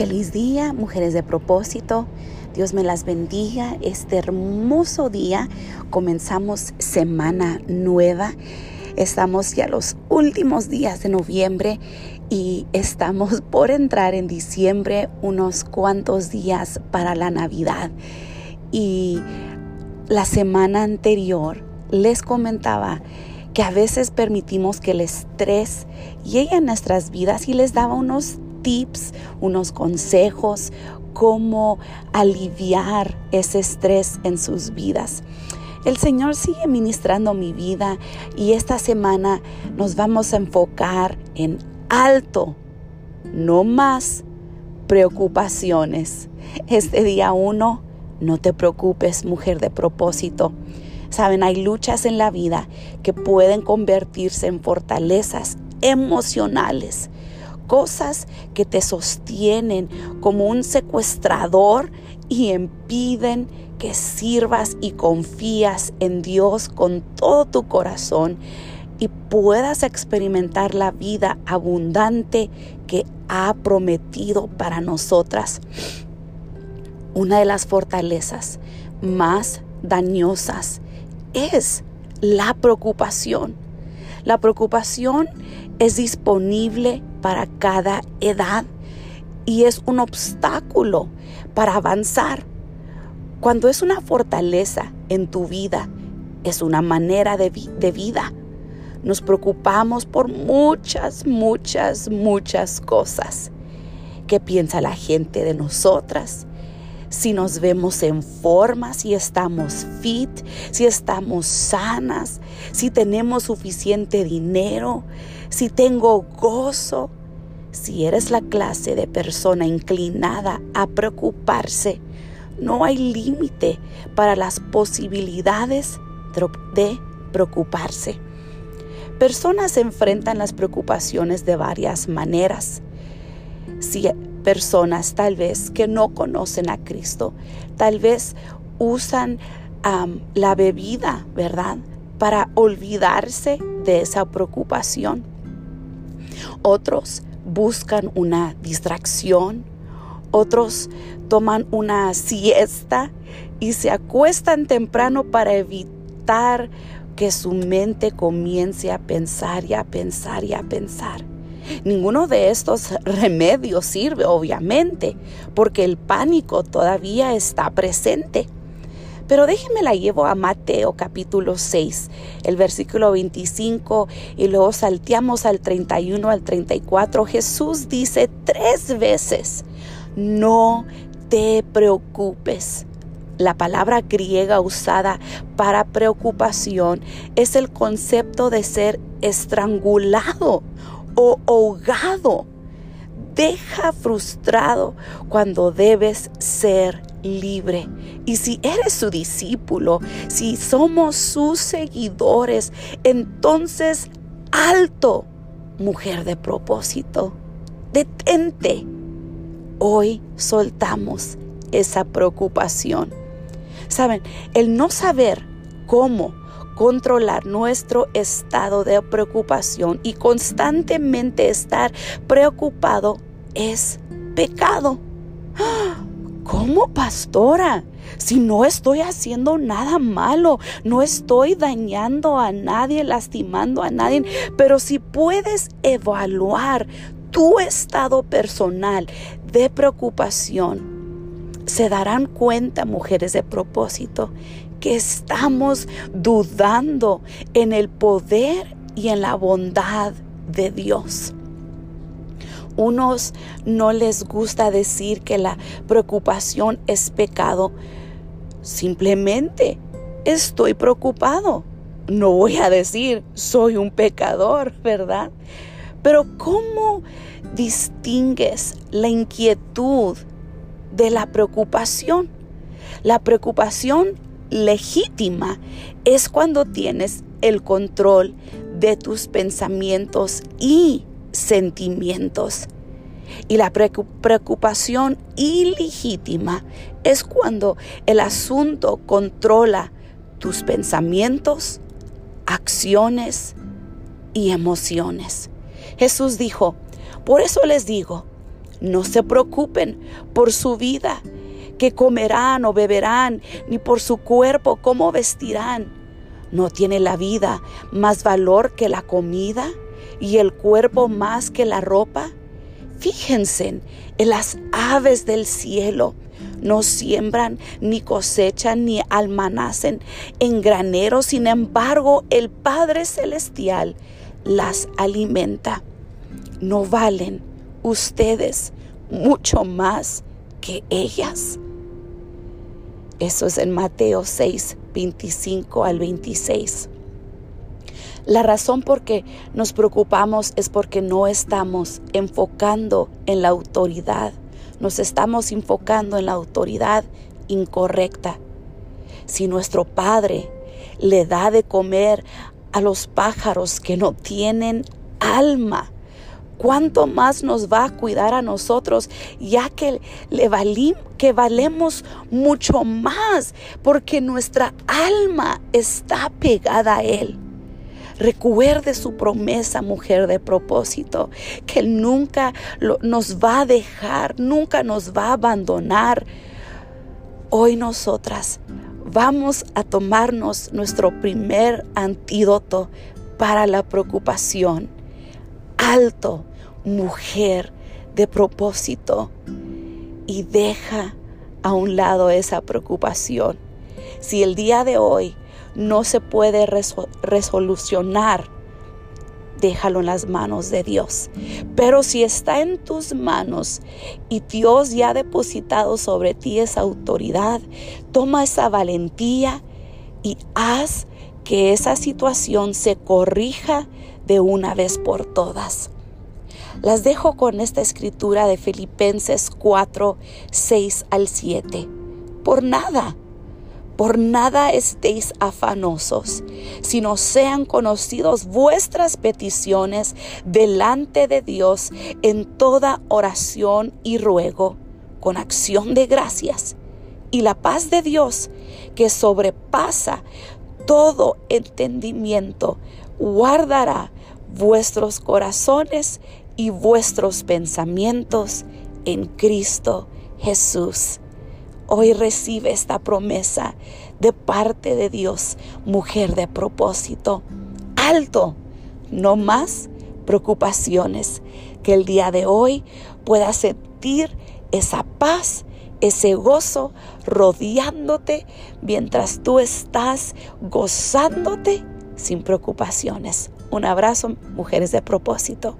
Feliz día, mujeres de propósito. Dios me las bendiga. Este hermoso día comenzamos semana nueva. Estamos ya los últimos días de noviembre y estamos por entrar en diciembre unos cuantos días para la Navidad. Y la semana anterior les comentaba que a veces permitimos que el estrés llegue a nuestras vidas y les daba unos tips, unos consejos, cómo aliviar ese estrés en sus vidas. El Señor sigue ministrando mi vida y esta semana nos vamos a enfocar en alto, no más preocupaciones. Este día uno, no te preocupes, mujer de propósito. Saben, hay luchas en la vida que pueden convertirse en fortalezas emocionales cosas que te sostienen como un secuestrador y impiden que sirvas y confías en Dios con todo tu corazón y puedas experimentar la vida abundante que ha prometido para nosotras. Una de las fortalezas más dañosas es la preocupación. La preocupación es disponible para cada edad y es un obstáculo para avanzar. Cuando es una fortaleza en tu vida, es una manera de, vida. Nos preocupamos por muchas, muchas, muchas cosas. ¿Qué piensa la gente de nosotras? Si nos vemos en forma, si estamos fit, si estamos sanas, si tenemos suficiente dinero, si tengo gozo. Si eres la clase de persona inclinada a preocuparse, no hay límite para las posibilidades de preocuparse. Personas enfrentan las preocupaciones de varias maneras. Si personas tal vez que no conocen a Cristo, tal vez usan la bebida, ¿verdad? Para olvidarse de esa preocupación. Otros buscan una distracción, otros toman una siesta y se acuestan temprano para evitar que su mente comience a pensar y a pensar y a pensar. Ninguno de estos remedios sirve, obviamente, porque el pánico todavía está presente. Pero déjenme la llevo a Mateo capítulo 6, el versículo 25 y luego salteamos al 31 al 34. Jesús dice tres veces, no te preocupes. La palabra griega usada para preocupación es el concepto de ser estrangulado o ahogado. Deja frustrado cuando debes ser libre. Y si eres su discípulo, si somos sus seguidores, entonces alto, mujer de propósito, detente. Hoy soltamos esa preocupación. Saben, el no saber cómo controlar nuestro estado de preocupación y constantemente estar preocupado es pecado. ¿Cómo, pastora? Si no estoy haciendo nada malo, no estoy dañando a nadie, lastimando a nadie, pero si puedes evaluar tu estado personal de preocupación, se darán cuenta, mujeres de propósito, que estamos dudando en el poder y en la bondad de Dios. Unos no les gusta decir que la preocupación es pecado. Simplemente estoy preocupado. No voy a decir soy un pecador, ¿verdad? Pero ¿cómo distingues la inquietud de la preocupación? La preocupación legítima es cuando tienes el control de tus pensamientos y sentimientos. Y la preocupación ilegítima es cuando el asunto controla tus pensamientos, acciones y emociones. Jesús dijo, por eso les digo, No se preocupen por su vida, que comerán o beberán, ni por su cuerpo, cómo vestirán. ¿No tiene la vida más valor que la comida y el cuerpo más que la ropa? Fíjense en las aves del cielo. No siembran, ni cosechan, ni almanacen en graneros. Sin embargo, el Padre Celestial las alimenta. No valen ustedes mucho más que ellas. Eso es en Mateo 6, 25 al 26. La razón por qué nos preocupamos es porque no estamos enfocando en la autoridad, nos estamos enfocando en la autoridad incorrecta. Si nuestro Padre le da de comer a los pájaros que no tienen alma, ¿cuánto más nos va a cuidar a nosotros, ya que, le que valemos mucho más, porque nuestra alma está pegada a Él? Recuerde su promesa, mujer de propósito, que Él nunca nos va a dejar, nunca nos va a abandonar. Hoy nosotras vamos a tomarnos nuestro primer antídoto para la preocupación. Alto, mujer de propósito, y deja a un lado esa preocupación. Si el día de hoy no se puede resolucionar, déjalo en las manos de Dios. Pero si está en tus manos y Dios ya ha depositado sobre ti esa autoridad, toma esa valentía y haz que esa situación se corrija de una vez por todas. Las dejo con esta escritura de Filipenses 4, 6 al 7. Por nada por nada estéis afanosos, sino sean conocidos vuestras peticiones delante de Dios en toda oración y ruego, con acción de gracias. Y la paz de Dios, que sobrepasa todo entendimiento, guardará vuestros corazones y vuestros pensamientos en Cristo Jesús. Hoy recibe esta promesa de parte de Dios, mujer de propósito. Alto, no más preocupaciones. Que el día de hoy puedas sentir esa paz, ese gozo rodeándote mientras tú estás gozándote sin preocupaciones. Un abrazo, mujeres de propósito.